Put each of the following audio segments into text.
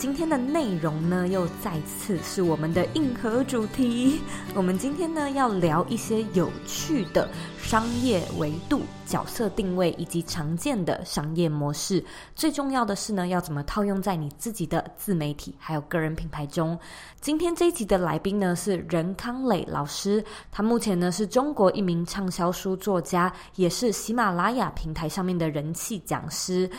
今天的内容呢，又再次是我们的硬核主题。我们今天呢，要聊一些有趣的商业维度、角色定位以及常见的商业模式。最重要的是呢，要怎么套用在你自己的自媒体还有个人品牌中。今天这一集的来宾呢，是任康磊老师，他目前呢，是中国一名畅销书作家，也是喜马拉雅平台上面的人气讲师。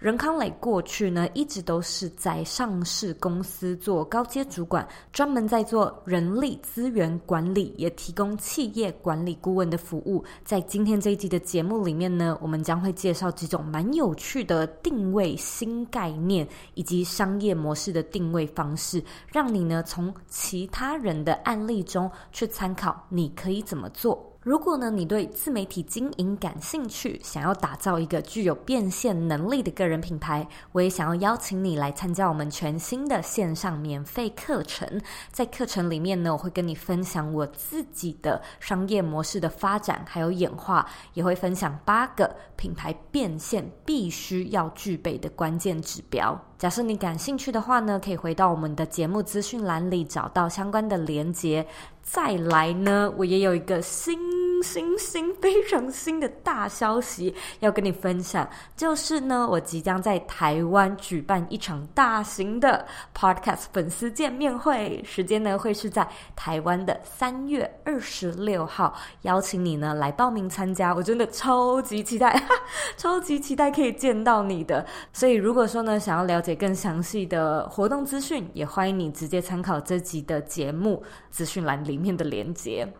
任康磊过去呢，一直都是在上市公司做高阶主管，专门在做人力资源管理，也提供企业管理顾问的服务。在今天这一集的节目里面呢，我们将会介绍几种蛮有趣的定位新概念，以及商业模式的定位方式，让你呢从其他人的案例中去参考，你可以怎么做。如果呢，你对自媒体经营感兴趣，想要打造一个具有变现能力的个人品牌，我也想要邀请你来参加我们全新的线上免费课程。在课程里面呢，我会跟你分享我自己的商业模式的发展还有演化，也会分享八个品牌变现必须要具备的关键指标。假设你感兴趣的话呢，可以回到我们的节目资讯栏里找到相关的连接。再来呢，我也有一个新新新非常新的大消息 要跟你分享，就是呢，我即将在台湾举办一场大型的 Podcast 粉丝见面会，时间呢会是在台湾的三月二十六号，邀请你呢来报名参加，我真的超级期待，超级期待可以见到你的。所以如果说呢，想要了解更详细的活动资讯，也欢迎你直接参考这集的节目资讯栏里面的连接，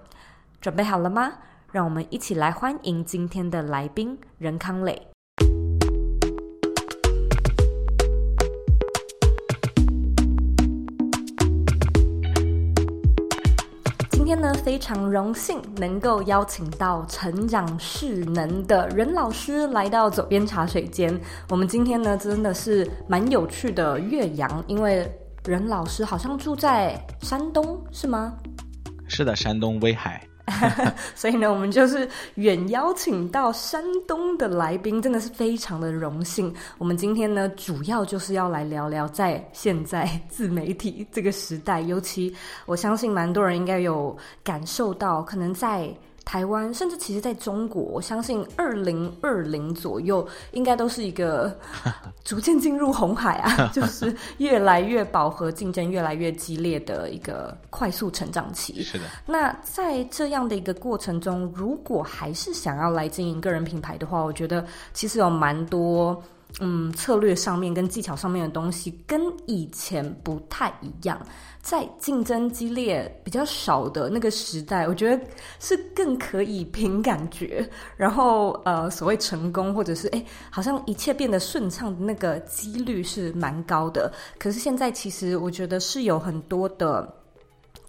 准备好了吗？让我们一起来欢迎今天的来宾任康磊。今天呢，非常荣幸能够邀请到成长势能的任老师来到左边茶水间。我们今天呢，真的是蛮有趣的岳阳，因为任老师好像住在山东，是吗？是的，山东威海，所以呢，我们就是远邀请到山东的来宾，真的是非常的荣幸。我们今天呢，主要就是要来聊聊在现在自媒体这个时代，尤其我相信蛮多人应该有感受到，可能在。台湾，甚至其实在中国，我相信二零二零左右应该都是一个 逐渐进入红海啊，就是越来越饱和、竞争越来越激烈的一个快速成长期。是的。那在这样的一个过程中，如果还是想要来经营个人品牌的话，我觉得其实有蛮多。嗯，策略上面跟技巧上面的东西跟以前不太一样，在竞争激烈比较少的那个时代，我觉得是更可以凭感觉，然后呃，所谓成功或者是诶，好像一切变得顺畅的那个几率是蛮高的。可是现在其实我觉得是有很多的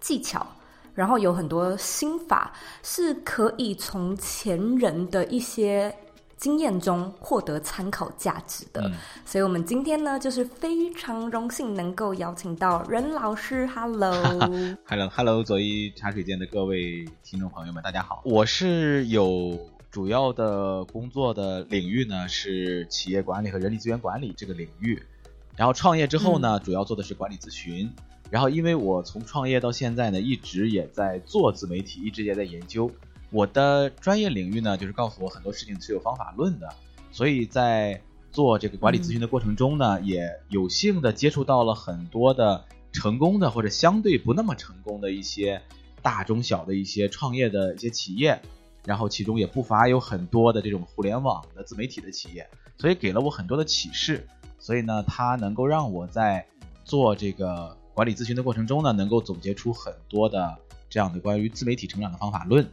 技巧，然后有很多心法是可以从前人的一些。经验中获得参考价值的，嗯、所以我们今天呢，就是非常荣幸能够邀请到任老师。Hello，Hello，Hello，佐编茶水间的各位听众朋友们，大家好。我是有主要的工作的领域呢，是企业管理和人力资源管理这个领域。然后创业之后呢，嗯、主要做的是管理咨询。然后因为我从创业到现在呢，一直也在做自媒体，一直也在研究。我的专业领域呢，就是告诉我很多事情是有方法论的，所以在做这个管理咨询的过程中呢，也有幸的接触到了很多的成功的或者相对不那么成功的一些大中小的一些创业的一些企业，然后其中也不乏有很多的这种互联网的自媒体的企业，所以给了我很多的启示，所以呢，它能够让我在做这个管理咨询的过程中呢，能够总结出很多的这样的关于自媒体成长的方法论。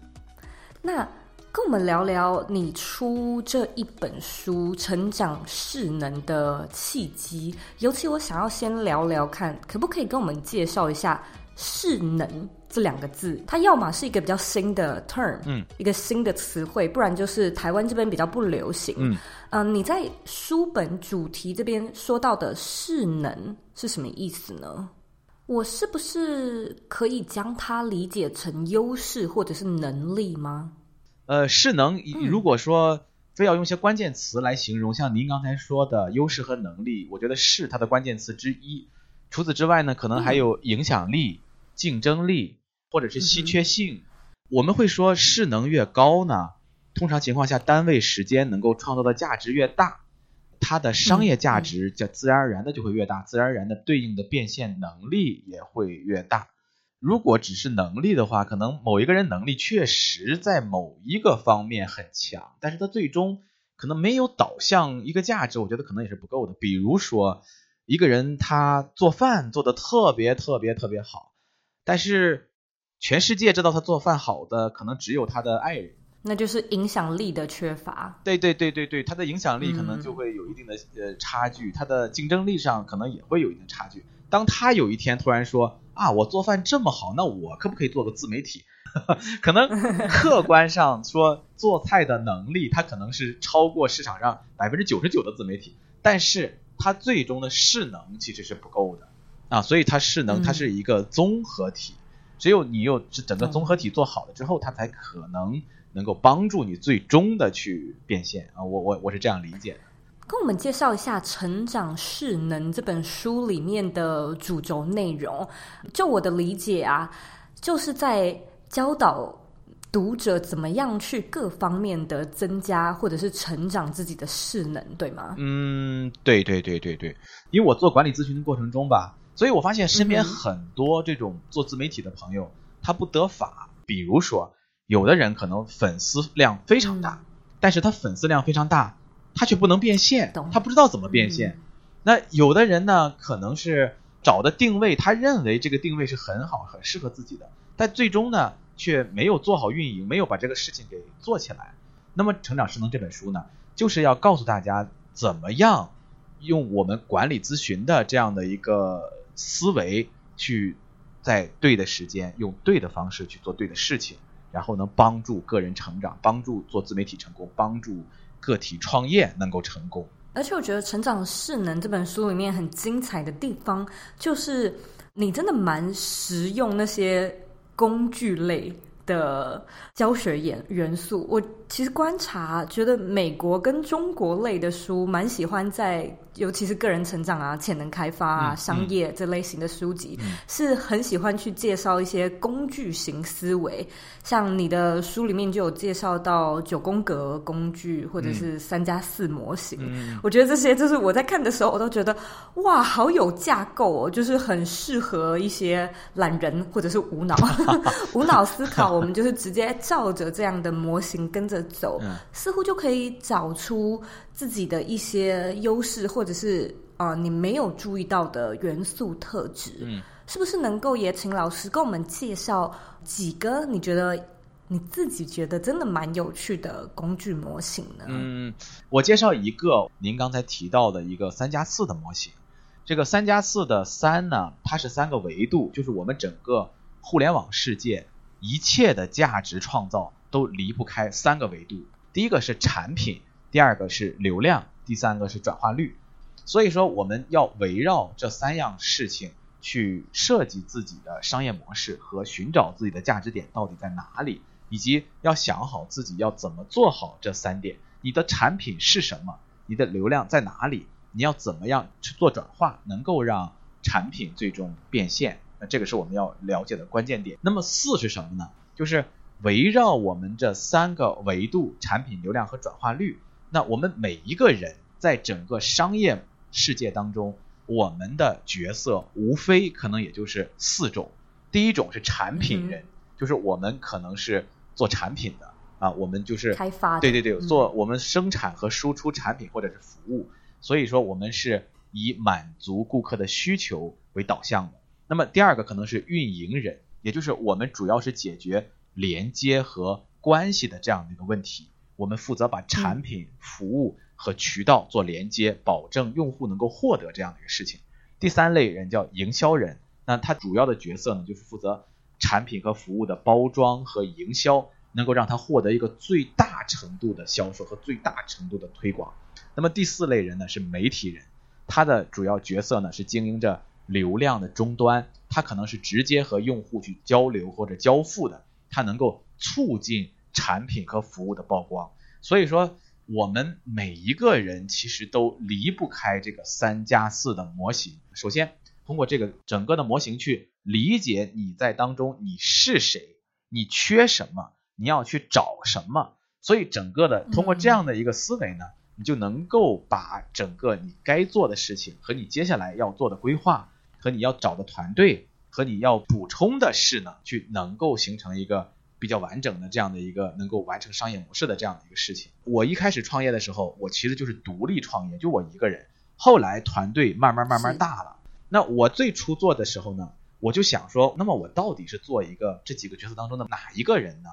那跟我们聊聊你出这一本书《成长势能》的契机，尤其我想要先聊聊看，可不可以跟我们介绍一下势能这两个字，它要么是一个比较新的 term，嗯，一个新的词汇，不然就是台湾这边比较不流行。嗯，呃，你在书本主题这边说到的势能是什么意思呢？我是不是可以将它理解成优势或者是能力吗？呃，势能，如果说非要用一些关键词来形容，嗯、像您刚才说的优势和能力，我觉得是它的关键词之一。除此之外呢，可能还有影响力、嗯、竞争力，或者是稀缺性。嗯、我们会说势能越高呢，通常情况下单位时间能够创造的价值越大。它的商业价值就自然而然的就会越大，自然而然的对应的变现能力也会越大。如果只是能力的话，可能某一个人能力确实在某一个方面很强，但是他最终可能没有导向一个价值，我觉得可能也是不够的。比如说，一个人他做饭做的特别特别特别好，但是全世界知道他做饭好的可能只有他的爱人。那就是影响力的缺乏。对对对对对，他的影响力可能就会有一定的呃差距，他的竞争力上可能也会有一定差距。当他有一天突然说啊，我做饭这么好，那我可不可以做个自媒体？可能 客观上说做菜的能力，它可能是超过市场上百分之九十九的自媒体，但是它最终的势能其实是不够的啊，所以它势能它是一个综合体，只有你有整个综合体做好了之后，它才可能。能够帮助你最终的去变现啊，我我我是这样理解的。跟我们介绍一下《成长势能》这本书里面的主轴内容。就我的理解啊，就是在教导读者怎么样去各方面的增加或者是成长自己的势能，对吗？嗯，对对对对对。因为我做管理咨询的过程中吧，所以我发现身边很多这种做自媒体的朋友，嗯、他不得法，比如说。有的人可能粉丝量非常大，嗯、但是他粉丝量非常大，他却不能变现，他不知道怎么变现。嗯、那有的人呢，可能是找的定位，他认为这个定位是很好、很适合自己的，但最终呢，却没有做好运营，没有把这个事情给做起来。那么《成长势能》这本书呢，就是要告诉大家怎么样用我们管理咨询的这样的一个思维，去在对的时间，用对的方式去做对的事情。然后能帮助个人成长，帮助做自媒体成功，帮助个体创业能够成功。而且我觉得《成长势能》这本书里面很精彩的地方，就是你真的蛮实用那些工具类的教学元元素。我其实观察，觉得美国跟中国类的书蛮喜欢在。尤其是个人成长啊、潜能开发啊、嗯、商业这类型的书籍，嗯、是很喜欢去介绍一些工具型思维。像你的书里面就有介绍到九宫格工具，或者是三加四模型。嗯、我觉得这些就是我在看的时候，我都觉得哇，好有架构哦，就是很适合一些懒人或者是无脑 无脑思考。我们就是直接照着这样的模型跟着走，嗯、似乎就可以找出自己的一些优势或者。是啊、呃，你没有注意到的元素特质，嗯，是不是能够也请老师跟我们介绍几个你觉得你自己觉得真的蛮有趣的工具模型呢？嗯，我介绍一个您刚才提到的一个三加四的模型。这个三加四的三呢，它是三个维度，就是我们整个互联网世界一切的价值创造都离不开三个维度。第一个是产品，第二个是流量，第三个是转化率。所以说，我们要围绕这三样事情去设计自己的商业模式和寻找自己的价值点到底在哪里，以及要想好自己要怎么做好这三点。你的产品是什么？你的流量在哪里？你要怎么样去做转化，能够让产品最终变现？那这个是我们要了解的关键点。那么四是什么呢？就是围绕我们这三个维度：产品、流量和转化率。那我们每一个人在整个商业世界当中，我们的角色无非可能也就是四种。第一种是产品人，嗯、就是我们可能是做产品的啊，我们就是开发，对对对，做我们生产和输出产品或者是服务。嗯、所以说，我们是以满足顾客的需求为导向的。那么第二个可能是运营人，也就是我们主要是解决连接和关系的这样的一个问题。我们负责把产品、嗯、服务。和渠道做连接，保证用户能够获得这样的一个事情。第三类人叫营销人，那他主要的角色呢，就是负责产品和服务的包装和营销，能够让他获得一个最大程度的销售和最大程度的推广。那么第四类人呢，是媒体人，他的主要角色呢，是经营着流量的终端，他可能是直接和用户去交流或者交付的，它能够促进产品和服务的曝光。所以说，我们每一个人其实都离不开这个三加四的模型。首先，通过这个整个的模型去理解你在当中你是谁，你缺什么，你要去找什么。所以整个的通过这样的一个思维呢，你就能够把整个你该做的事情和你接下来要做的规划和你要找的团队和你要补充的事呢，去能够形成一个比较完整的这样的一个能够完成商业模式的这样的一个事情。我一开始创业的时候，我其实就是独立创业，就我一个人。后来团队慢慢慢慢大了。那我最初做的时候呢，我就想说，那么我到底是做一个这几个角色当中的哪一个人呢？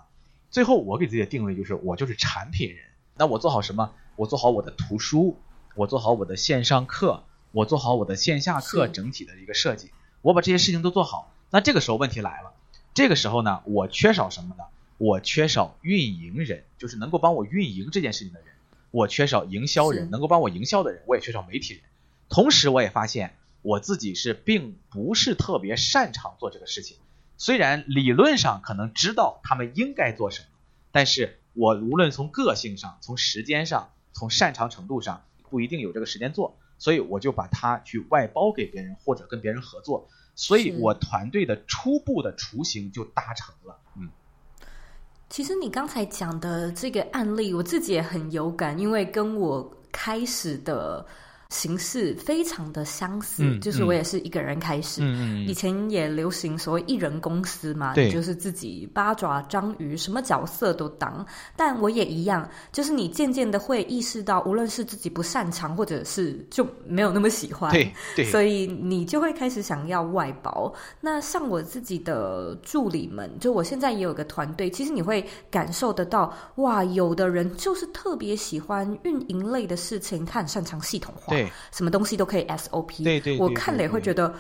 最后我给自己的定位就是，我就是产品人。那我做好什么？我做好我的图书，我做好我的线上课，我做好我的线下课整体的一个设计。我把这些事情都做好，那这个时候问题来了，这个时候呢，我缺少什么呢？我缺少运营人，就是能够帮我运营这件事情的人。我缺少营销人，能够帮我营销的人。我也缺少媒体人。同时，我也发现。我自己是并不是特别擅长做这个事情，虽然理论上可能知道他们应该做什么，但是我无论从个性上、从时间上、从擅长程度上，不一定有这个时间做，所以我就把它去外包给别人或者跟别人合作，所以我团队的初步的雏形就达成了。嗯，其实你刚才讲的这个案例，我自己也很有感，因为跟我开始的。形式非常的相似，嗯、就是我也是一个人开始。嗯、以前也流行所谓一人公司嘛，对就是自己八爪章鱼，什么角色都当。但我也一样，就是你渐渐的会意识到，无论是自己不擅长，或者是就没有那么喜欢，对，对，所以你就会开始想要外包。那像我自己的助理们，就我现在也有个团队，其实你会感受得到，哇，有的人就是特别喜欢运营类的事情，他很擅长系统化。对，什么东西都可以 SOP。对对，我看了也会觉得，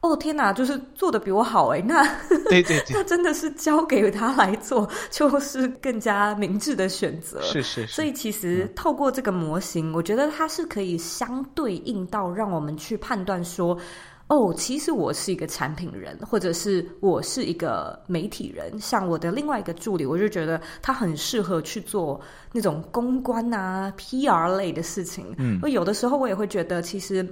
哦天哪，就是做的比我好哎。那对对，那真的是交给他来做，就是更加明智的选择。是是。所以其实透过这个模型，我觉得它是可以相对应到让我们去判断说。哦，其实我是一个产品人，或者是我是一个媒体人。像我的另外一个助理，我就觉得他很适合去做那种公关啊、PR 类的事情。嗯，有的时候我也会觉得，其实。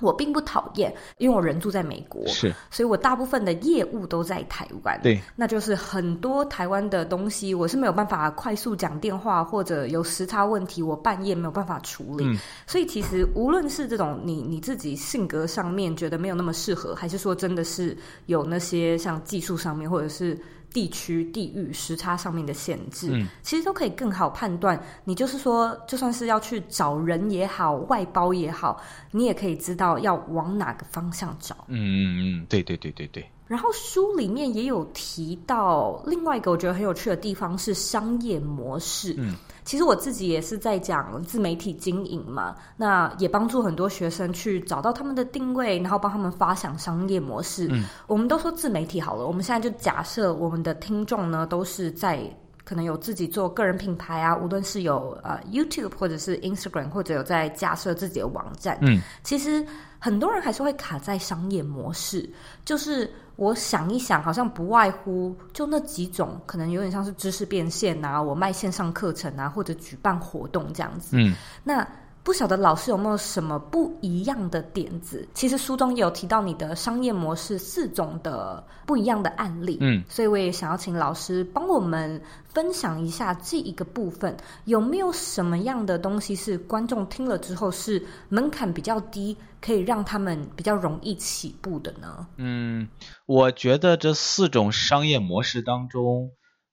我并不讨厌，因为我人住在美国，是，所以我大部分的业务都在台湾。对，那就是很多台湾的东西，我是没有办法快速讲电话，或者有时差问题，我半夜没有办法处理。嗯，所以其实无论是这种你你自己性格上面觉得没有那么适合，还是说真的是有那些像技术上面，或者是。地区、地域、时差上面的限制，嗯，其实都可以更好判断。你就是说，就算是要去找人也好，外包也好，你也可以知道要往哪个方向找。嗯嗯嗯，对对对对对。然后书里面也有提到另外一个我觉得很有趣的地方是商业模式。嗯。其实我自己也是在讲自媒体经营嘛，那也帮助很多学生去找到他们的定位，然后帮他们发想商业模式。嗯，我们都说自媒体好了，我们现在就假设我们的听众呢都是在可能有自己做个人品牌啊，无论是有呃 YouTube 或者是 Instagram，或者有在架设自己的网站。嗯，其实很多人还是会卡在商业模式，就是。我想一想，好像不外乎就那几种，可能有点像是知识变现啊，我卖线上课程啊，或者举办活动这样子。嗯，那。不晓得老师有没有什么不一样的点子？其实书中也有提到你的商业模式四种的不一样的案例，嗯，所以我也想要请老师帮我们分享一下这一个部分，有没有什么样的东西是观众听了之后是门槛比较低，可以让他们比较容易起步的呢？嗯，我觉得这四种商业模式当中，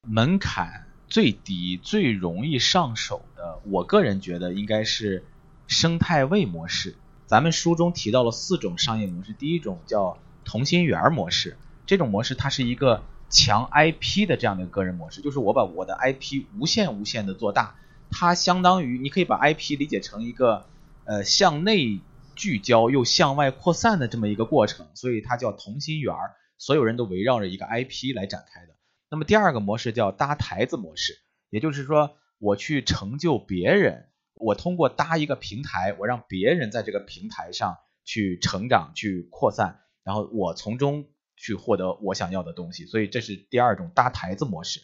门槛最低、最容易上手的，我个人觉得应该是。生态位模式，咱们书中提到了四种商业模式。第一种叫同心圆模式，这种模式它是一个强 IP 的这样的一个个人模式，就是我把我的 IP 无限无限的做大，它相当于你可以把 IP 理解成一个呃向内聚焦又向外扩散的这么一个过程，所以它叫同心圆，所有人都围绕着一个 IP 来展开的。那么第二个模式叫搭台子模式，也就是说我去成就别人，我通过搭一个平台，我让别人在这个平台上去成长、去扩散，然后我从中去获得我想要的东西。所以这是第二种搭台子模式。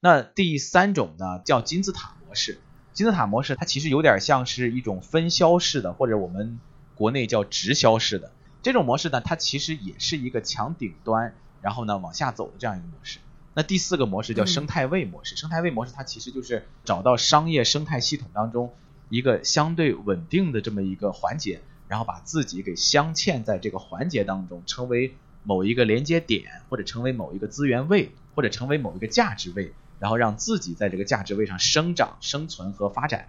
那第三种呢，叫金字塔模式。金字塔模式它其实有点像是一种分销式的，或者我们。国内叫直销式的这种模式呢，它其实也是一个强顶端，然后呢往下走的这样一个模式。那第四个模式叫生态位模式，嗯、生态位模式它其实就是找到商业生态系统当中一个相对稳定的这么一个环节，然后把自己给镶嵌在这个环节当中，成为某一个连接点，或者成为某一个资源位，或者成为某一个价值位，然后让自己在这个价值位上生长、生存和发展。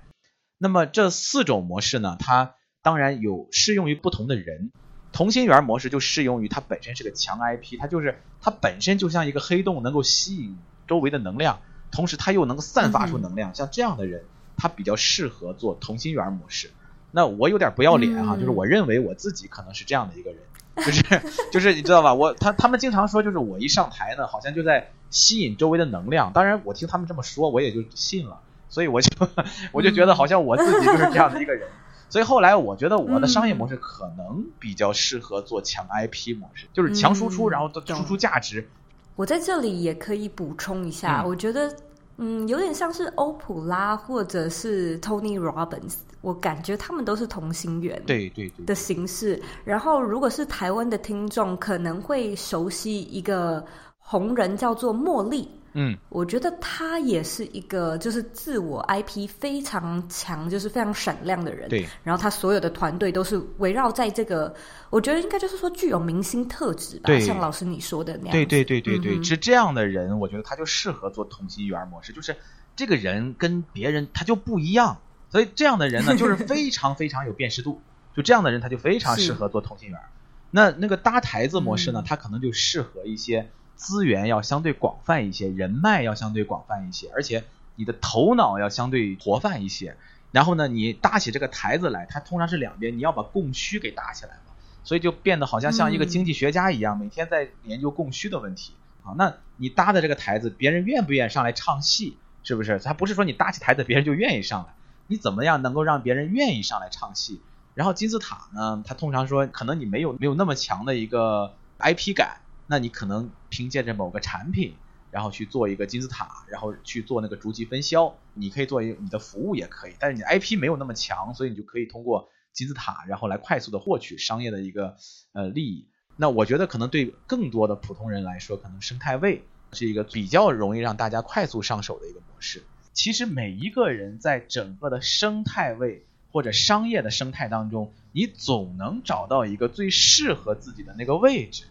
那么这四种模式呢，它当然有适用于不同的人，同心圆模式就适用于它本身是个强 IP，它就是它本身就像一个黑洞，能够吸引周围的能量，同时它又能散发出能量。像这样的人，他比较适合做同心圆模式。那我有点不要脸哈、啊，嗯、就是我认为我自己可能是这样的一个人，就是 就是你知道吧？我他他们经常说，就是我一上台呢，好像就在吸引周围的能量。当然，我听他们这么说，我也就信了，所以我就 我就觉得好像我自己就是这样的一个人。所以后来我觉得我的商业模式可能比较适合做强 IP 模式，嗯、就是强输出，然后输出价值。我在这里也可以补充一下，嗯、我觉得嗯有点像是欧普拉或者是 Tony Robbins，我感觉他们都是同心圆对对对的形式。然后如果是台湾的听众，可能会熟悉一个红人叫做茉莉。嗯，我觉得他也是一个就是自我 IP 非常强，就是非常闪亮的人。对，然后他所有的团队都是围绕在这个，我觉得应该就是说具有明星特质吧。对，像老师你说的那样。对对对对对，是这样的人，我觉得他就适合做同心圆模式，就是这个人跟别人他就不一样，所以这样的人呢，就是非常非常有辨识度。就这样的人，他就非常适合做同心圆。是那那个搭台子模式呢，他、嗯、可能就适合一些。资源要相对广泛一些，人脉要相对广泛一些，而且你的头脑要相对活泛一些。然后呢，你搭起这个台子来，它通常是两边，你要把供需给搭起来嘛，所以就变得好像像一个经济学家一样，每天在研究供需的问题。好，那你搭的这个台子，别人愿不愿意上来唱戏？是不是？他不是说你搭起台子，别人就愿意上来。你怎么样能够让别人愿意上来唱戏？然后金字塔呢，它通常说，可能你没有没有那么强的一个 IP 感。那你可能凭借着某个产品，然后去做一个金字塔，然后去做那个逐级分销。你可以做一你的服务也可以，但是你 IP 没有那么强，所以你就可以通过金字塔，然后来快速的获取商业的一个呃利益。那我觉得可能对更多的普通人来说，可能生态位是一个比较容易让大家快速上手的一个模式。其实每一个人在整个的生态位或者商业的生态当中，你总能找到一个最适合自己的那个位置。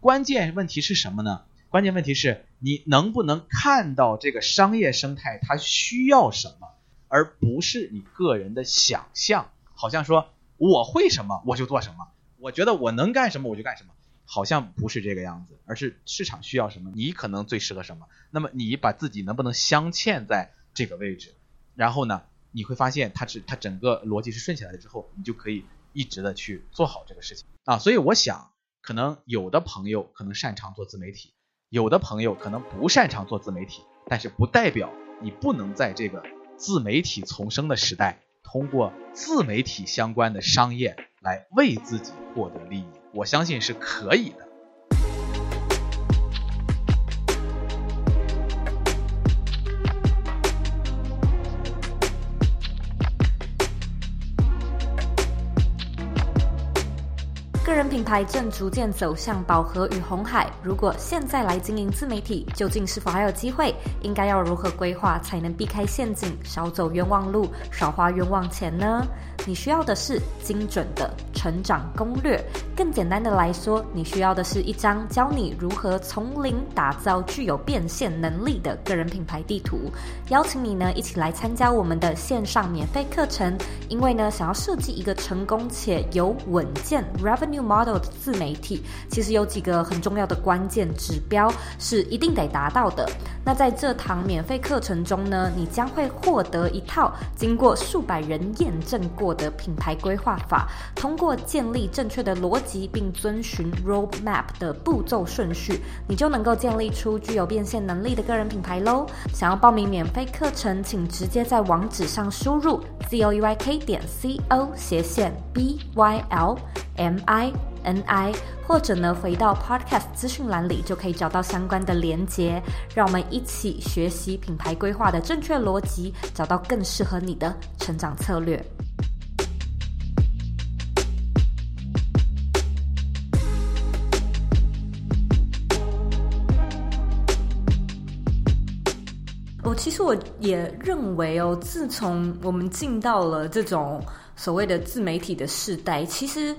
关键问题是什么呢？关键问题是你能不能看到这个商业生态它需要什么，而不是你个人的想象。好像说我会什么我就做什么，我觉得我能干什么我就干什么，好像不是这个样子，而是市场需要什么，你可能最适合什么。那么你把自己能不能镶嵌在这个位置，然后呢，你会发现它是它整个逻辑是顺起来了之后，你就可以一直的去做好这个事情啊。所以我想。可能有的朋友可能擅长做自媒体，有的朋友可能不擅长做自媒体，但是不代表你不能在这个自媒体丛生的时代，通过自媒体相关的商业来为自己获得利益，我相信是可以的。品牌正逐渐走向饱和与红海。如果现在来经营自媒体，究竟是否还有机会？应该要如何规划才能避开陷阱，少走冤枉路，少花冤枉钱呢？你需要的是精准的成长攻略。更简单的来说，你需要的是一张教你如何从零打造具有变现能力的个人品牌地图。邀请你呢一起来参加我们的线上免费课程。因为呢，想要设计一个成功且有稳健 revenue。Model 的自媒体，其实有几个很重要的关键指标是一定得达到的。那在这堂免费课程中呢，你将会获得一套经过数百人验证过的品牌规划法，通过建立正确的逻辑并遵循 Roadmap 的步骤顺序，你就能够建立出具有变现能力的个人品牌喽。想要报名免费课程，请直接在网址上输入 z o e y k 点 c o 斜线 b y l m i n i，或者呢回到 Podcast 资讯栏里就可以找到相关的连接。让我们一起学习品牌规划的正确逻辑，找到更适合你的成长策略。其实我也认为哦，自从我们进到了这种所谓的自媒体的时代，其实，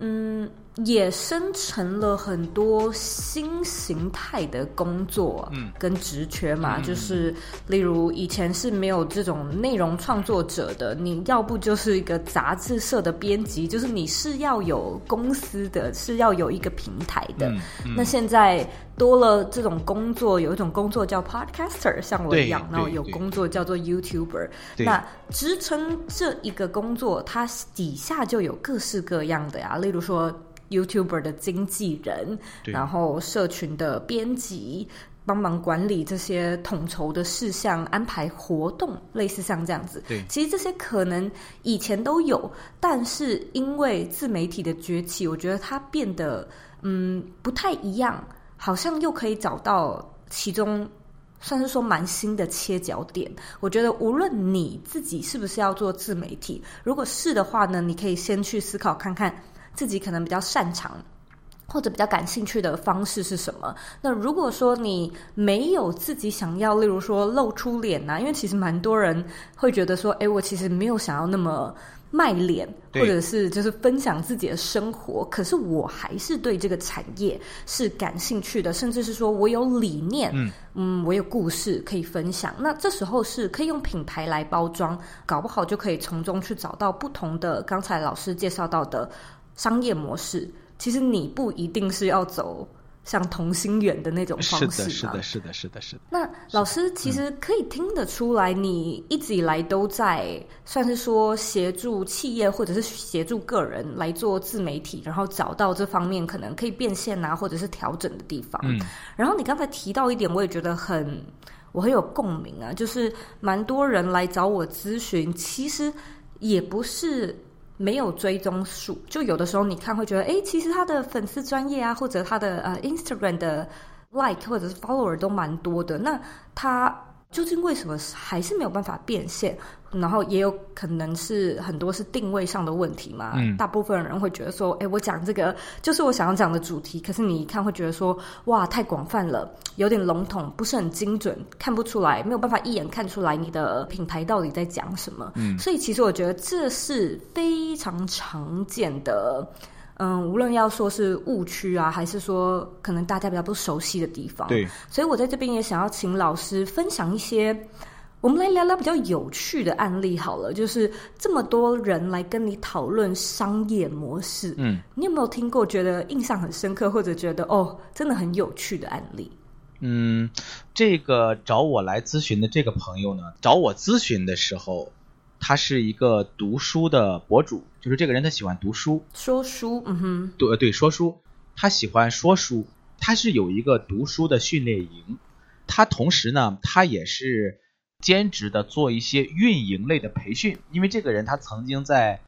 嗯。也生成了很多新形态的工作，嗯，跟职缺嘛，嗯、就是例如以前是没有这种内容创作者的，你要不就是一个杂志社的编辑，就是你是要有公司的，是要有一个平台的。嗯嗯、那现在多了这种工作，有一种工作叫 Podcaster，像我一样，然后有工作叫做 YouTuber。那支撑这一个工作，它底下就有各式各样的呀，例如说。YouTuber 的经纪人，然后社群的编辑，帮忙管理这些统筹的事项，安排活动，类似像这样子。对，其实这些可能以前都有，但是因为自媒体的崛起，我觉得它变得嗯不太一样，好像又可以找到其中算是说蛮新的切角点。我觉得无论你自己是不是要做自媒体，如果是的话呢，你可以先去思考看看。自己可能比较擅长或者比较感兴趣的方式是什么？那如果说你没有自己想要，例如说露出脸呐、啊，因为其实蛮多人会觉得说，哎，我其实没有想要那么卖脸，或者是就是分享自己的生活，可是我还是对这个产业是感兴趣的，甚至是说我有理念，嗯，嗯，我有故事可以分享。那这时候是可以用品牌来包装，搞不好就可以从中去找到不同的刚才老师介绍到的。商业模式，其实你不一定是要走像同心圆的那种方式。是的，是的，是的，是的，是的。那老师其实可以听得出来，你一直以来都在算是说协助企业或者是协助个人来做自媒体，然后找到这方面可能可以变现啊，或者是调整的地方。嗯。然后你刚才提到一点，我也觉得很我很有共鸣啊，就是蛮多人来找我咨询，其实也不是。没有追踪数，就有的时候你看会觉得，哎，其实他的粉丝专业啊，或者他的呃 Instagram 的 like 或者是 follower 都蛮多的，那他。究竟为什么还是没有办法变现？然后也有可能是很多是定位上的问题嘛。嗯，大部分人会觉得说，哎，我讲这个就是我想要讲的主题，可是你一看会觉得说，哇，太广泛了，有点笼统，不是很精准，看不出来，没有办法一眼看出来你的品牌到底在讲什么。嗯，所以其实我觉得这是非常常见的。嗯，无论要说是误区啊，还是说可能大家比较不熟悉的地方，对，所以我在这边也想要请老师分享一些，我们来聊聊比较有趣的案例好了。就是这么多人来跟你讨论商业模式，嗯，你有没有听过觉得印象很深刻，或者觉得哦，真的很有趣的案例？嗯，这个找我来咨询的这个朋友呢，找我咨询的时候。他是一个读书的博主，就是这个人他喜欢读书，说书，嗯哼，对对，说书，他喜欢说书，他是有一个读书的训练营，他同时呢，他也是兼职的做一些运营类的培训，因为这个人他曾经在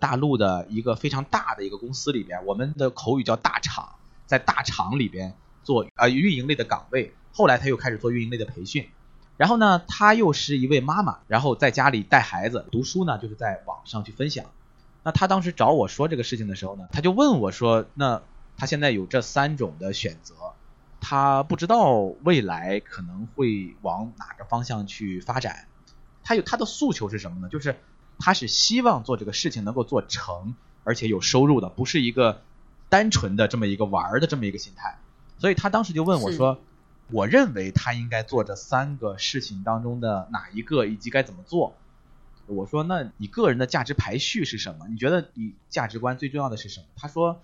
大陆的一个非常大的一个公司里边，我们的口语叫大厂，在大厂里边做呃运营类的岗位，后来他又开始做运营类的培训。然后呢，她又是一位妈妈，然后在家里带孩子读书呢，就是在网上去分享。那她当时找我说这个事情的时候呢，她就问我说：“那她现在有这三种的选择，她不知道未来可能会往哪个方向去发展。她有她的诉求是什么呢？就是她是希望做这个事情能够做成，而且有收入的，不是一个单纯的这么一个玩的这么一个心态。所以她当时就问我说。”我认为他应该做这三个事情当中的哪一个，以及该怎么做。我说，那你个人的价值排序是什么？你觉得你价值观最重要的是什么？他说，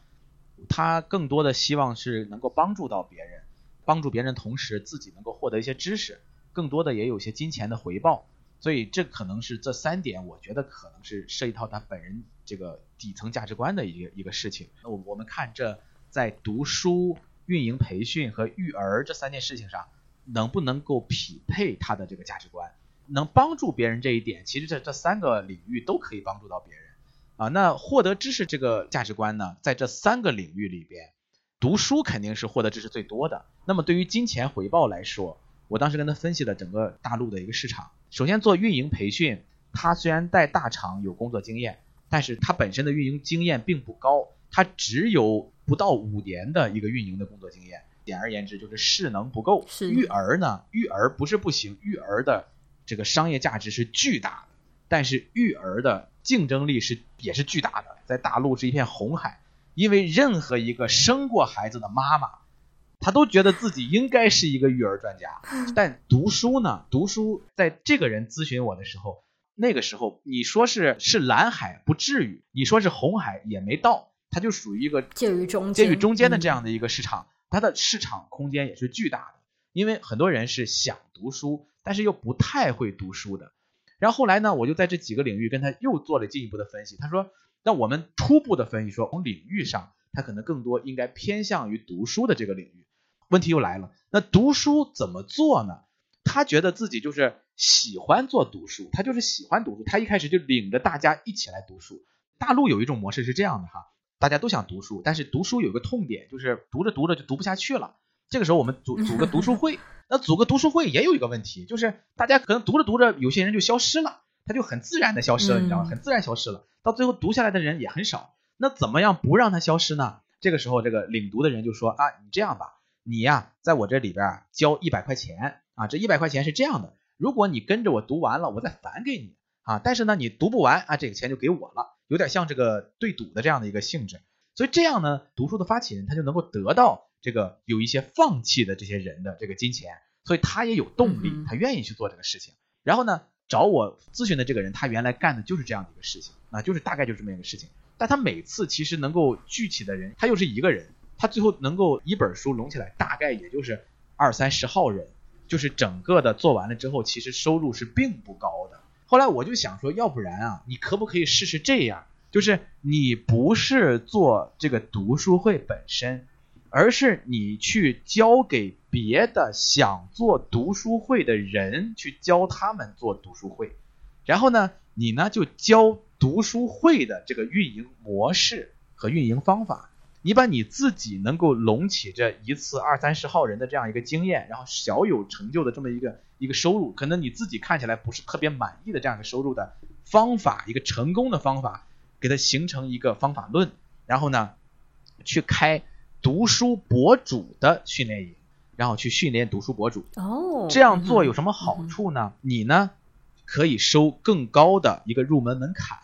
他更多的希望是能够帮助到别人，帮助别人同时自己能够获得一些知识，更多的也有些金钱的回报。所以这可能是这三点，我觉得可能是涉及到他本人这个底层价值观的一个一个事情。那我我们看这在读书、运营培训和育儿这三件事情上，能不能够匹配他的这个价值观，能帮助别人这一点，其实这这三个领域都可以帮助到别人啊。那获得知识这个价值观呢，在这三个领域里边，读书肯定是获得知识最多的。那么对于金钱回报来说，我当时跟他分析了整个大陆的一个市场。首先做运营培训，他虽然在大厂有工作经验，但是他本身的运营经验并不高，他只有不到五年的一个运营的工作经验。简而言之，就是势能不够。是育儿呢，育儿不是不行，育儿的这个商业价值是巨大的，但是育儿的竞争力是也是巨大的，在大陆是一片红海，因为任何一个生过孩子的妈妈。她都觉得自己应该是一个育儿专家，但读书呢？读书在这个人咨询我的时候，那个时候你说是是蓝海不至于，你说是红海也没到，它就属于一个介于中间介于中间的这样的一个市场，它的市场空间也是巨大的。因为很多人是想读书，但是又不太会读书的。然后后来呢，我就在这几个领域跟他又做了进一步的分析。他说：“那我们初步的分析说，从领域上，他可能更多应该偏向于读书的这个领域。”问题又来了，那读书怎么做呢？他觉得自己就是喜欢做读书，他就是喜欢读书。他一开始就领着大家一起来读书。大陆有一种模式是这样的哈，大家都想读书，但是读书有个痛点，就是读着读着就读不下去了。这个时候我们组 组个读书会，那组个读书会也有一个问题，就是大家可能读着读着，有些人就消失了，他就很自然的消失了，你知道吗？很自然消失了，到最后读下来的人也很少。那怎么样不让他消失呢？这个时候这个领读的人就说啊，你这样吧。你呀，在我这里边交一百块钱啊，这一百块钱是这样的，如果你跟着我读完了，我再返给你啊。但是呢，你读不完啊，这个钱就给我了，有点像这个对赌的这样的一个性质。所以这样呢，读书的发起人他就能够得到这个有一些放弃的这些人的这个金钱，所以他也有动力，他愿意去做这个事情。然后呢，找我咨询的这个人，他原来干的就是这样的一个事情啊，就是大概就是这么一个事情。但他每次其实能够聚起的人，他又是一个人。他最后能够一本书拢起来，大概也就是二三十号人，就是整个的做完了之后，其实收入是并不高的。后来我就想说，要不然啊，你可不可以试试这样？就是你不是做这个读书会本身，而是你去教给别的想做读书会的人，去教他们做读书会，然后呢，你呢就教读书会的这个运营模式和运营方法。你把你自己能够拢起这一次二三十号人的这样一个经验，然后小有成就的这么一个一个收入，可能你自己看起来不是特别满意的这样一个收入的方法，一个成功的方法，给它形成一个方法论，然后呢，去开读书博主的训练营，然后去训练读书博主。哦，这样做有什么好处呢？你呢，可以收更高的一个入门门槛，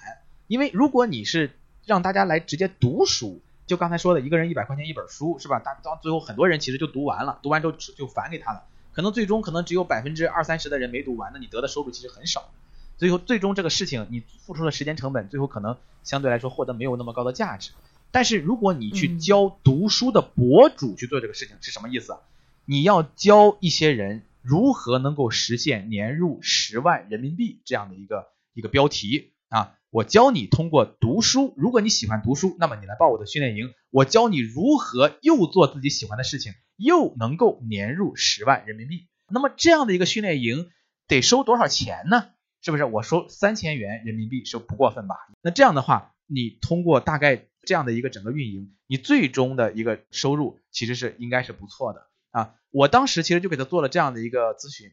因为如果你是让大家来直接读书。就刚才说的一个人一百块钱一本书是吧？大到最后很多人其实就读完了，读完之后就返给他了。可能最终可能只有百分之二三十的人没读完，那你得的收入其实很少。最后最终这个事情你付出的时间成本，最后可能相对来说获得没有那么高的价值。但是如果你去教读书的博主去做这个事情，是什么意思？你要教一些人如何能够实现年入十万人民币这样的一个一个标题啊。我教你通过读书，如果你喜欢读书，那么你来报我的训练营。我教你如何又做自己喜欢的事情，又能够年入十万人民币。那么这样的一个训练营得收多少钱呢？是不是？我收三千元人民币，是不过分吧？那这样的话，你通过大概这样的一个整个运营，你最终的一个收入其实是应该是不错的啊。我当时其实就给他做了这样的一个咨询。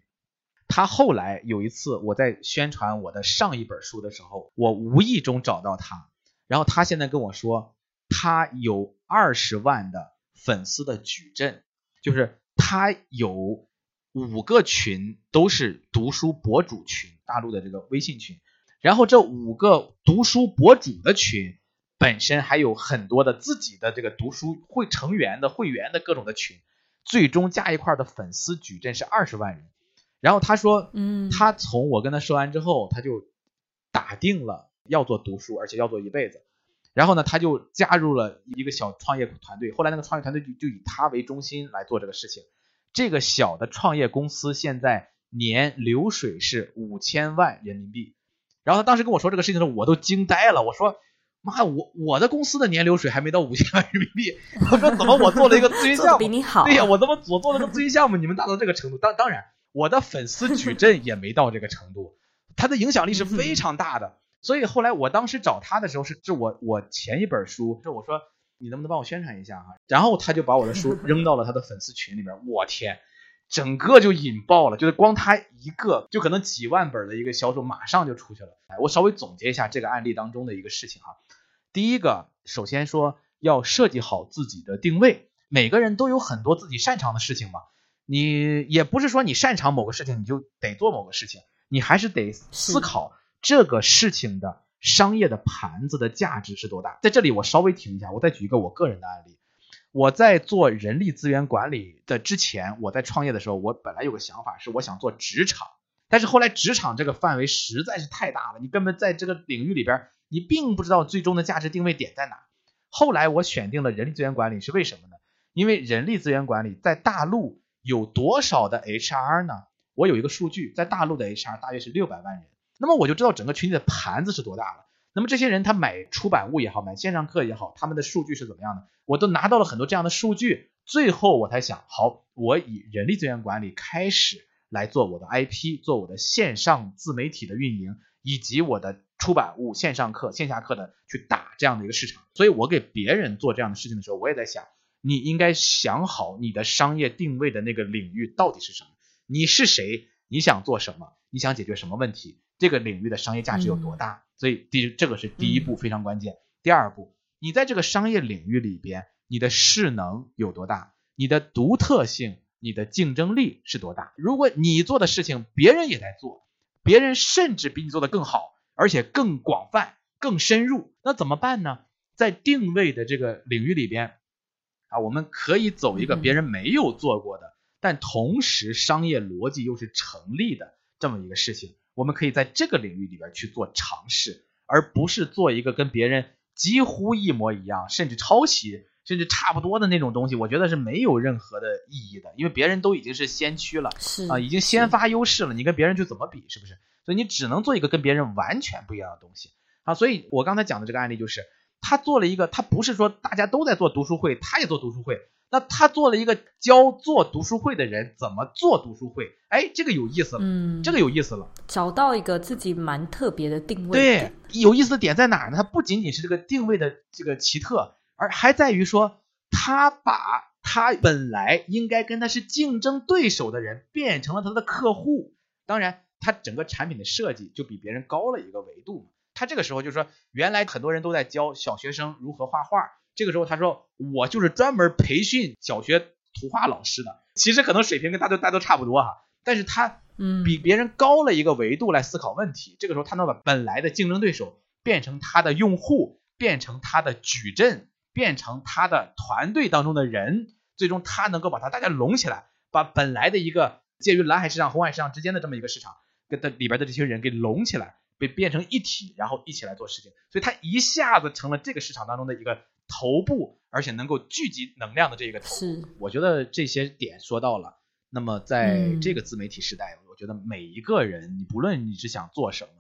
他后来有一次，我在宣传我的上一本书的时候，我无意中找到他，然后他现在跟我说，他有二十万的粉丝的矩阵，就是他有五个群都是读书博主群，大陆的这个微信群，然后这五个读书博主的群本身还有很多的自己的这个读书会成员的会员的各种的群，最终加一块的粉丝矩阵是二十万人。然后他说，嗯，他从我跟他说完之后，他就打定了要做读书，而且要做一辈子。然后呢，他就加入了一个小创业团队。后来那个创业团队就就以他为中心来做这个事情。这个小的创业公司现在年流水是五千万人民币。然后他当时跟我说这个事情的时候，我都惊呆了。我说：“妈，我我的公司的年流水还没到五千万人民币。”我说：“怎么我做了一个 咨询项目比你好？对呀，我怎么我做了个咨询项目，你们达到这个程度？当当然，我的粉丝矩阵也没到这个程度。他的影响力是非常大的。”所以后来我当时找他的时候是是我我前一本书，是我说你能不能帮我宣传一下哈，然后他就把我的书 扔到了他的粉丝群里边，我天，整个就引爆了，就是光他一个就可能几万本的一个销售马上就出去了。哎，我稍微总结一下这个案例当中的一个事情哈，第一个，首先说要设计好自己的定位，每个人都有很多自己擅长的事情嘛，你也不是说你擅长某个事情你就得做某个事情，你还是得思考。这个事情的商业的盘子的价值是多大？在这里我稍微停一下，我再举一个我个人的案例。我在做人力资源管理的之前，我在创业的时候，我本来有个想法是我想做职场，但是后来职场这个范围实在是太大了，你根本在这个领域里边，你并不知道最终的价值定位点在哪。后来我选定了人力资源管理是为什么呢？因为人力资源管理在大陆有多少的 HR 呢？我有一个数据，在大陆的 HR 大约是六百万人。那么我就知道整个群体的盘子是多大了。那么这些人他买出版物也好，买线上课也好，他们的数据是怎么样的？我都拿到了很多这样的数据。最后我才想，好，我以人力资源管理开始来做我的 IP，做我的线上自媒体的运营，以及我的出版物、线上课、线下课的去打这样的一个市场。所以我给别人做这样的事情的时候，我也在想，你应该想好你的商业定位的那个领域到底是什么？你是谁？你想做什么？你想解决什么问题？这个领域的商业价值有多大？所以第这个是第一步，非常关键。第二步，你在这个商业领域里边，你的势能有多大？你的独特性、你的竞争力是多大？如果你做的事情别人也在做，别人甚至比你做的更好，而且更广泛、更深入，那怎么办呢？在定位的这个领域里边啊，我们可以走一个别人没有做过的，但同时商业逻辑又是成立的这么一个事情。我们可以在这个领域里边去做尝试，而不是做一个跟别人几乎一模一样，甚至抄袭，甚至差不多的那种东西。我觉得是没有任何的意义的，因为别人都已经是先驱了，是啊，已经先发优势了，你跟别人去怎么比，是不是？所以你只能做一个跟别人完全不一样的东西啊。所以我刚才讲的这个案例就是，他做了一个，他不是说大家都在做读书会，他也做读书会。那他做了一个教做读书会的人怎么做读书会，哎，这个有意思了，嗯，这个有意思了，找到一个自己蛮特别的定位。对，有意思的点在哪儿呢？它不仅仅是这个定位的这个奇特，而还在于说，他把他本来应该跟他是竞争对手的人变成了他的客户。当然，他整个产品的设计就比别人高了一个维度嘛。他这个时候就说，原来很多人都在教小学生如何画画。这个时候，他说我就是专门培训小学图画老师的。其实可能水平跟大都大家都差不多哈，但是他嗯比别人高了一个维度来思考问题。这个时候，他能把本来的竞争对手变成他的用户，变成他的矩阵，变成他的团队当中的人。最终，他能够把他大家拢起来，把本来的一个介于蓝海市场、红海市场之间的这么一个市场，跟它里边的这些人给拢起来，被变成一体，然后一起来做事情。所以，他一下子成了这个市场当中的一个。头部，而且能够聚集能量的这个头部，是我觉得这些点说到了。那么在这个自媒体时代，嗯，我觉得每一个人，你不论你是想做什么，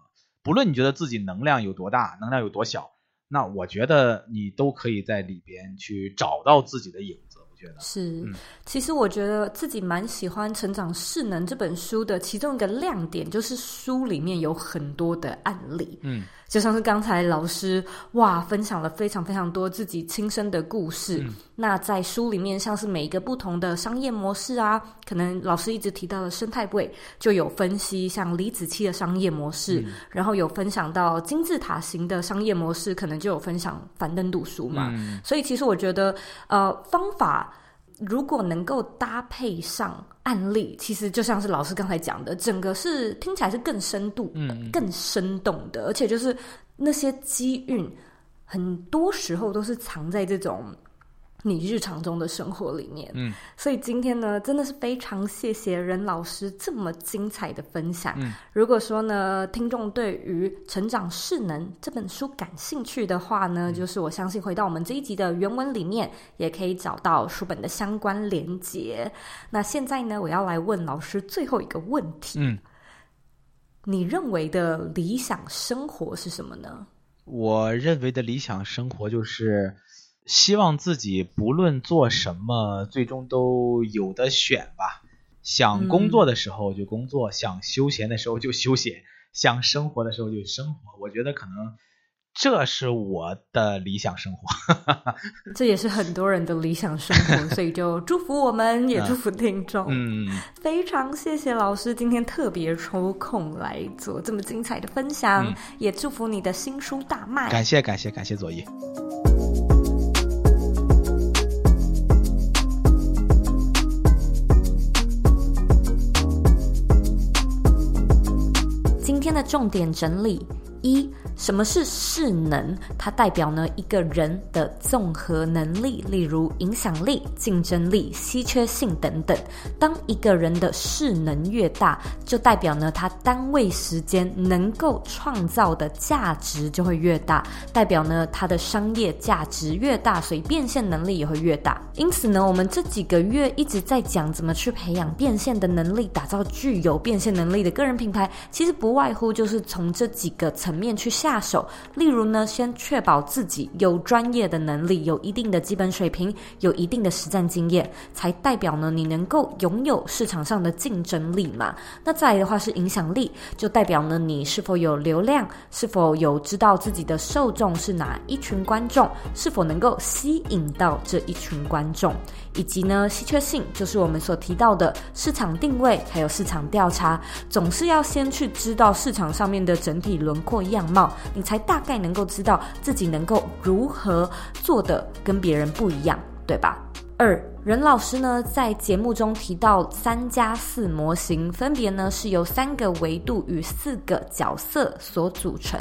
不论你觉得自己能量有多大，能量有多小，那我觉得你都可以在里边去找到自己的影子。是，其实我觉得自己蛮喜欢《成长势能》这本书的，其中一个亮点就是书里面有很多的案例，嗯，就像是刚才老师哇分享了非常非常多自己亲身的故事。嗯，那在书里面，像是每一个不同的商业模式啊，可能老师一直提到的生态位就有分析，像李子柒的商业模式，嗯，然后有分享到金字塔型的商业模式，可能就有分享樊登读书嘛，嗯。所以其实我觉得，呃，方法。如果能够搭配上案例，其实就像是老师刚才讲的，整个是听起来是更深度、嗯、更生动的，而且就是那些机运，很多时候都是藏在这种你日常中的生活里面。嗯，所以今天呢，真的是非常谢谢任老师这么精彩的分享。嗯，如果说呢，听众对于《成长势能》这本书感兴趣的话呢，嗯，就是我相信回到我们这一集的原文里面，也可以找到书本的相关连接。那现在呢，我要来问老师最后一个问题。嗯。你认为的理想生活是什么呢？我认为的理想生活就是希望自己不论做什么，最终都有的选吧。想工作的时候就工作，嗯、想休闲的时候就休闲，想生活的时候就生活。我觉得可能。这是我的理想生活，这也是很多人的理想生活，所以就祝福我们，也祝福听众。嗯，非常谢谢老师今天特别抽空来做这么精彩的分享，嗯、也祝福你的新书大卖。感谢感谢感谢佐伊。的重点整理。一。什么是势能？它代表呢一个人的综合能力，例如影响力、竞争力、稀缺性等等。当一个人的势能越大，就代表呢他单位时间能够创造的价值就会越大，代表呢他的商业价值越大，所以变现能力也会越大。因此呢，我们这几个月一直在讲怎么去培养变现的能力，打造具有变现能力的个人品牌，其实不外乎就是从这几个层面去下手，例如呢，先确保自己有专业的能力，有一定的基本水平，有一定的实战经验，才代表呢你能够拥有市场上的竞争力嘛。那再来的话是影响力，就代表呢你是否有流量，是否有知道自己的受众是哪一群观众，是否能够吸引到这一群观众，以及呢稀缺性，就是我们所提到的市场定位，还有市场调查，总是要先去知道市场上面的整体轮廓样貌。你才大概能够知道自己能够如何做的跟别人不一样，对吧？二。任老师呢，在节目中提到三加四模型，分别呢是由三个维度与四个角色所组成。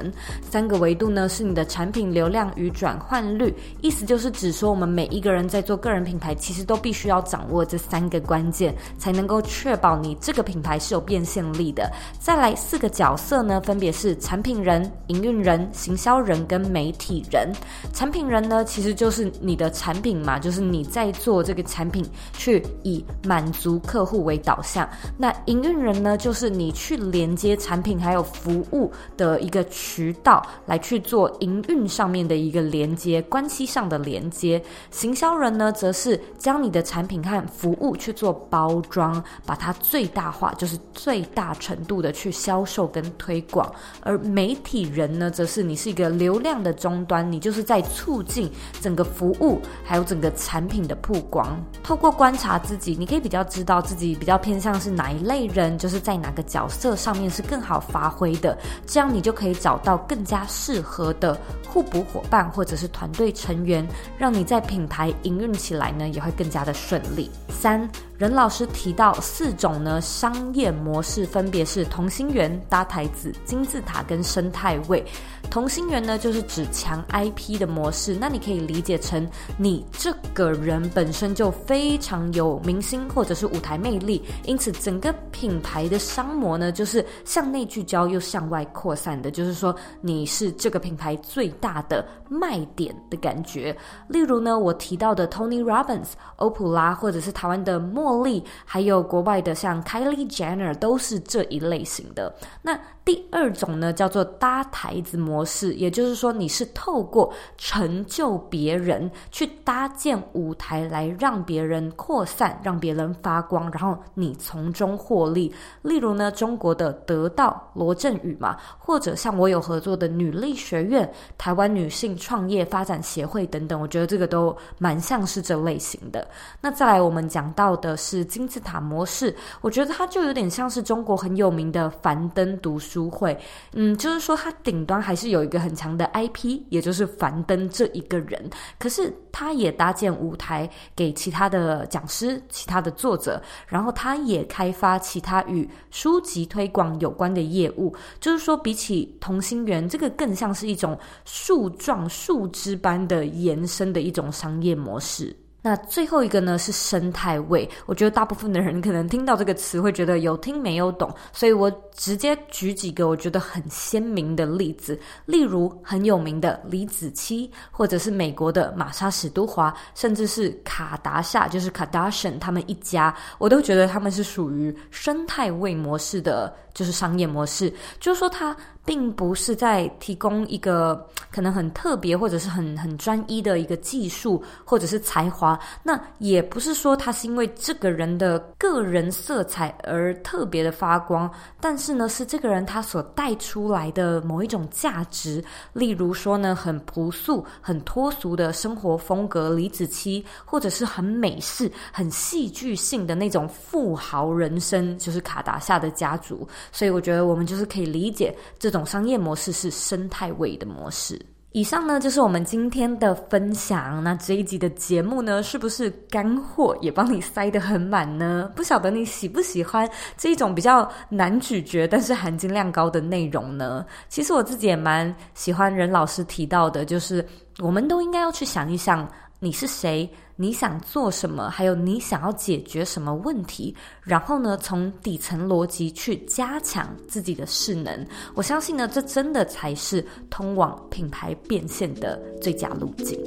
三个维度呢是你的产品流量与转换率，意思就是指说我们每一个人在做个人品牌，其实都必须要掌握这三个关键，才能够确保你这个品牌是有变现力的。再来四个角色呢，分别是产品人、营运人、行销人跟媒体人。产品人呢，其实就是你的产品嘛，就是你在做这个。产品去以满足客户为导向，那营运人呢，就是你去连接产品还有服务的一个渠道，来去做营运上面的一个连接，关系上的连接。行销人呢，则是将你的产品和服务去做包装，把它最大化，就是最大程度的去销售跟推广。而媒体人呢，则是你是一个流量的终端，你就是在促进整个服务还有整个产品的曝光。透过观察自己，你可以比较知道自己比较偏向是哪一类人，就是在哪个角色上面是更好发挥的，这样你就可以找到更加适合的互补伙伴或者是团队成员，让你在品牌营运起来呢也会更加的顺利。三。任老师提到四种呢商业模式，分别是同心圆、搭台子、金字塔跟生态位。同心圆呢，就是指强 IP 的模式，那你可以理解成你这个人本身就非常有明星或者是舞台魅力，因此整个品牌的商模呢，就是向内聚焦又向外扩散的，就是说你是这个品牌最大的卖点的感觉。例如呢，我提到的 Tony Robbins、欧普拉，或者是台湾的莫。莉还有国外的像 Kylie Jenner 都是这一类型的。那第二种呢，叫做搭台子模式，也就是说你是透过成就别人去搭建舞台，来让别人扩散，让别人发光，然后你从中获利。例如呢，中国的得道罗振宇嘛，或者像我有合作的女力学院、台湾女性创业发展协会等等，我觉得这个都蛮像是这类型的。那再来我们讲到的。是金字塔模式，我觉得它就有点像是中国很有名的樊登读书书会，嗯，就是说它顶端还是有一个很强的 IP，也就是樊登这一个人，可是他也搭建舞台给其他的讲师、其他的作者，然后他也开发其他与书籍推广有关的业务，就是说比起同心圆，这个更像是一种树状树枝般的延伸的一种商业模式。那最后一个呢是生态位，我觉得大部分的人可能听到这个词会觉得有听没有懂，所以我直接举几个我觉得很鲜明的例子，例如很有名的李子柒，或者是美国的玛莎史都华，甚至是卡达夏，就是 Kardashian 他们一家，我都觉得他们是属于生态位模式的，就是商业模式，就是说它。并不是在提供一个可能很特别或者是很很专一的一个技术或者是才华，那也不是说他是因为这个人的个人色彩而特别的发光，但是呢，是这个人他所带出来的某一种价值，例如说呢，很朴素、很脱俗的生活风格，李子柒，或者是很美式、很戏剧性的那种富豪人生，就是卡达夏的家族，所以我觉得我们就是可以理解这。种商业模式是生态位的模式。以上呢就是我们今天的分享。那这一集的节目呢，是不是干货也帮你塞得很满呢？不晓得你喜不喜欢这一种比较难咀嚼，但是含金量高的内容呢？其实我自己也蛮喜欢任老师提到的，就是我们都应该要去想一想，你是谁？你想做什么？还有你想要解决什么问题？然后呢，从底层逻辑去加强自己的势能。我相信呢，这真的才是通往品牌变现的最佳路径。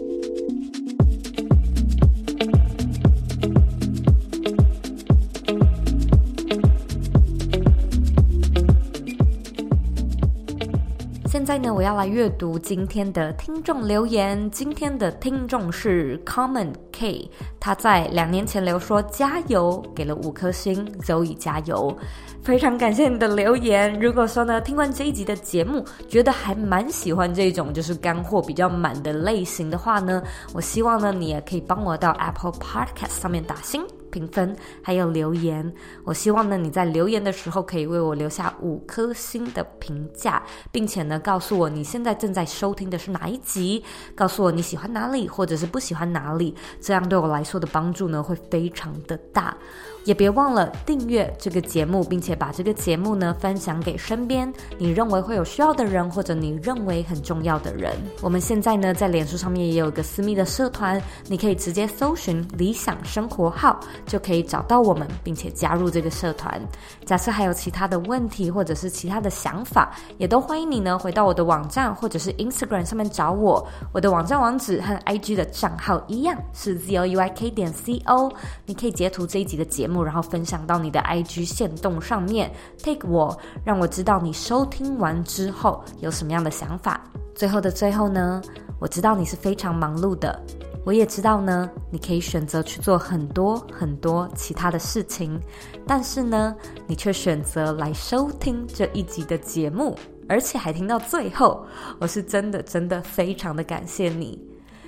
现在呢，我要来阅读今天的听众留言。今天的听众是 Common K，他在两年前留说加油，给了五颗星，Zoe 加油，非常感谢你的留言。如果说呢，听完这一集的节目，觉得还蛮喜欢这种就是干货比较满的类型的话呢，我希望呢，你也可以帮我到 Apple Podcast 上面打星。评分还有留言，我希望呢，你在留言的时候可以为我留下五颗星的评价，并且呢，告诉我你现在正在收听的是哪一集，告诉我你喜欢哪里或者是不喜欢哪里，这样对我来说的帮助呢，会非常的大。也别忘了订阅这个节目，并且把这个节目呢分享给身边你认为会有需要的人，或者你认为很重要的人。我们现在呢在脸书上面也有一个私密的社团，你可以直接搜寻“理想生活号”就可以找到我们，并且加入这个社团。假设还有其他的问题或者是其他的想法，也都欢迎你呢回到我的网站或者是 Instagram 上面找我。我的网站网址和 IG 的账号一样是 zoyk 点 co，你可以截图这一集的节目。然后分享到你的 IG 线动上面，take 我，让我知道你收听完之后有什么样的想法。最后的最后呢，我知道你是非常忙碌的，我也知道呢，你可以选择去做很多很多其他的事情，但是呢，你却选择来收听这一集的节目，而且还听到最后，我是真的真的非常的感谢你。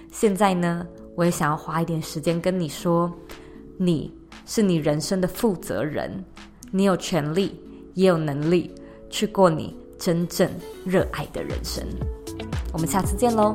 现在呢，我也想要花一点时间跟你说，你。是你人生的负责人，你有权利，也有能力去过你真正热爱的人生。我们下次见喽。